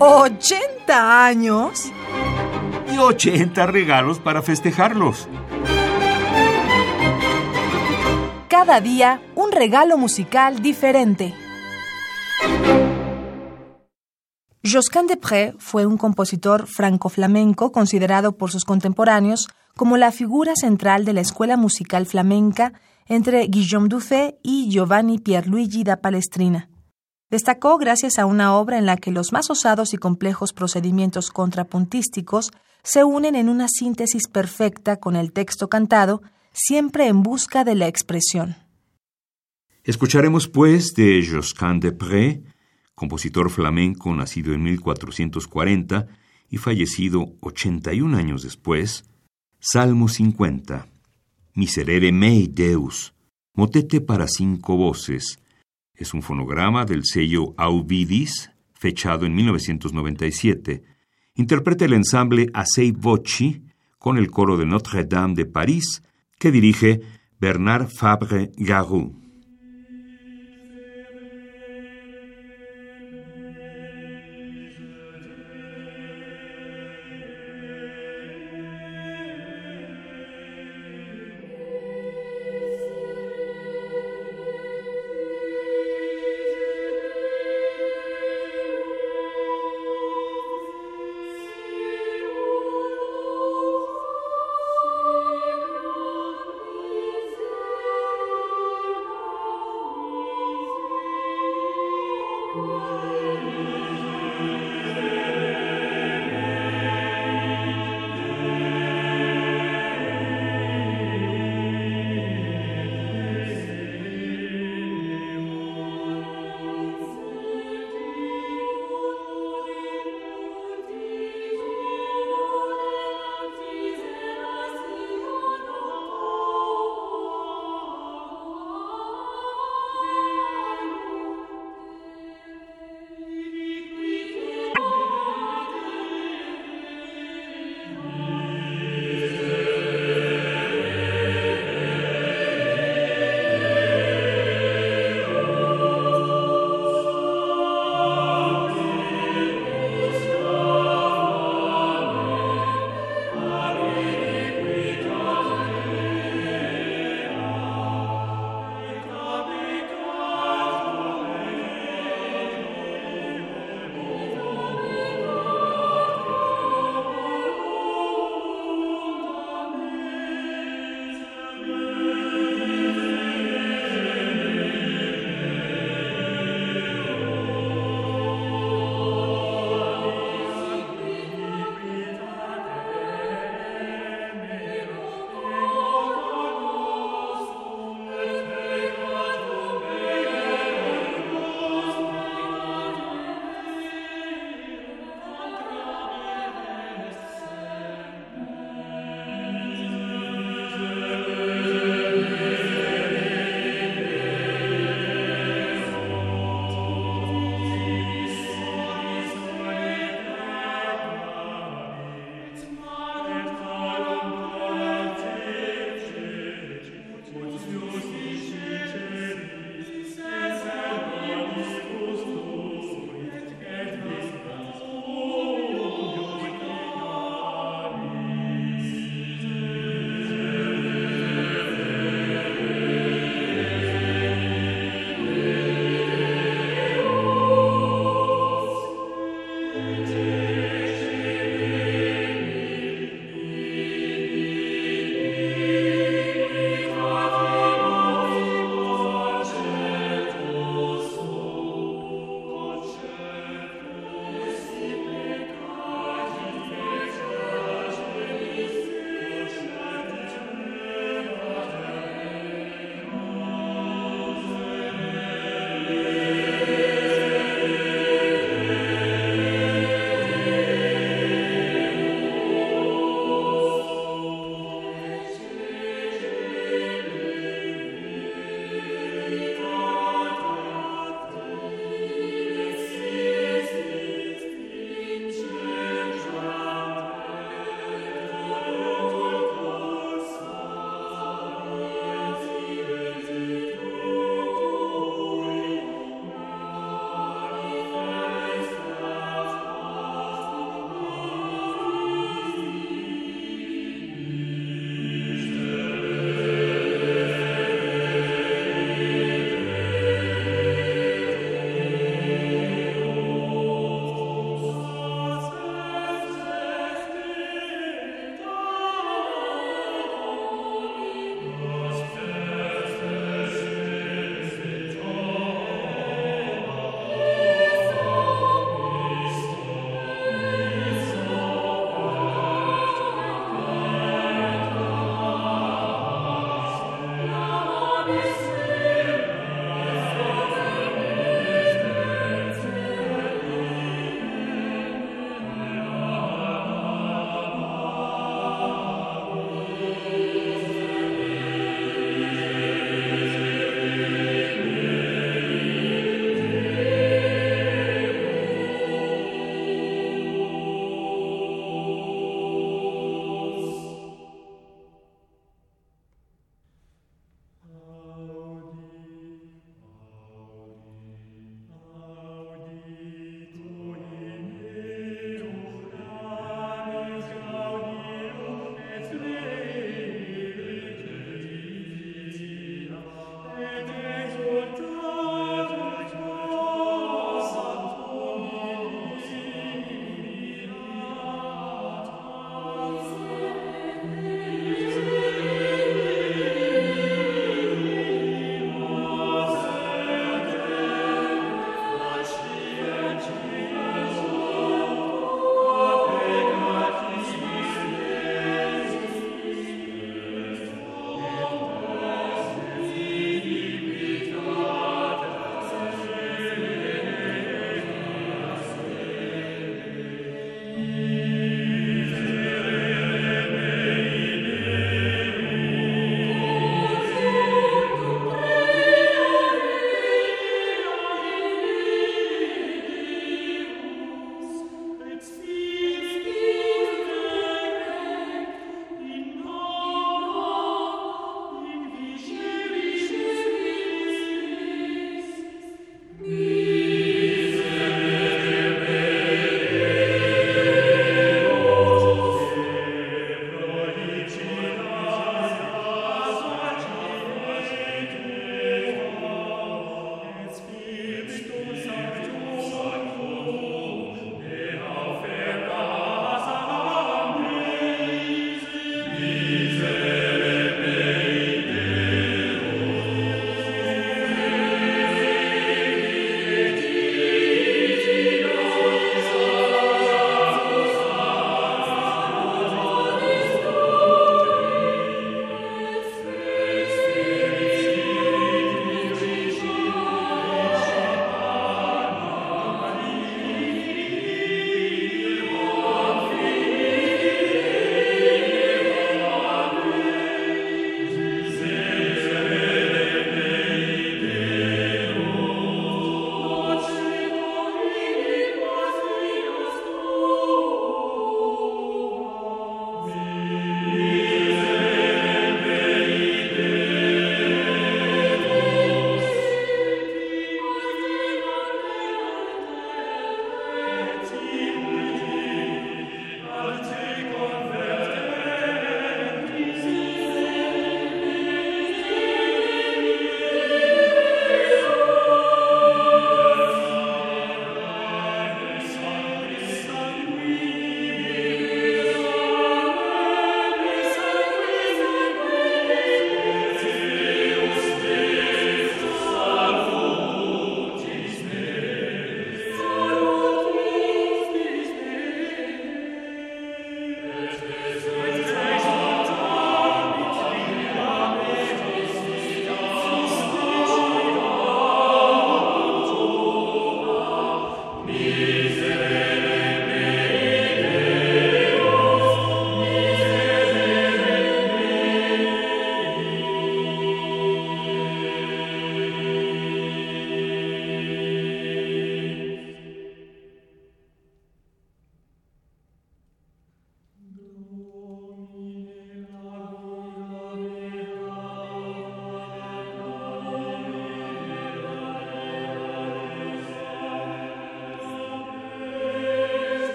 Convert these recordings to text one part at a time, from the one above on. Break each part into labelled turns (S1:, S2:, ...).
S1: ¿80 años?
S2: Y 80 regalos para festejarlos.
S1: Cada día un regalo musical diferente. Josquin Pré fue un compositor franco-flamenco considerado por sus contemporáneos como la figura central de la escuela musical flamenca entre Guillaume Dufay y Giovanni Pierluigi da Palestrina. Destacó gracias a una obra en la que los más osados y complejos procedimientos contrapuntísticos se unen en una síntesis perfecta con el texto cantado, siempre en busca de la expresión.
S2: Escucharemos pues de Josquin Pré, compositor flamenco nacido en 1440 y fallecido 81 años después, Salmo 50. Miserere mei Deus, motete para cinco voces. Es un fonograma del sello Auvidis, fechado en 1997. Interpreta el ensamble Asei Voci con el coro de Notre-Dame de París que dirige Bernard Fabre Garou.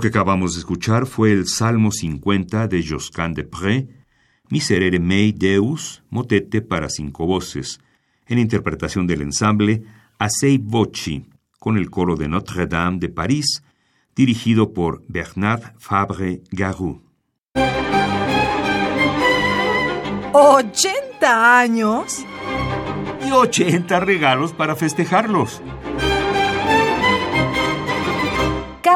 S2: Que acabamos de escuchar fue el Salmo 50 de Josquin de Pré, Miserere mei Deus, motete para cinco voces, en interpretación del ensamble A sei voci, con el coro de Notre-Dame de París, dirigido por Bernard Fabre Garou.
S1: ¿80 años?
S2: Y 80 regalos para festejarlos.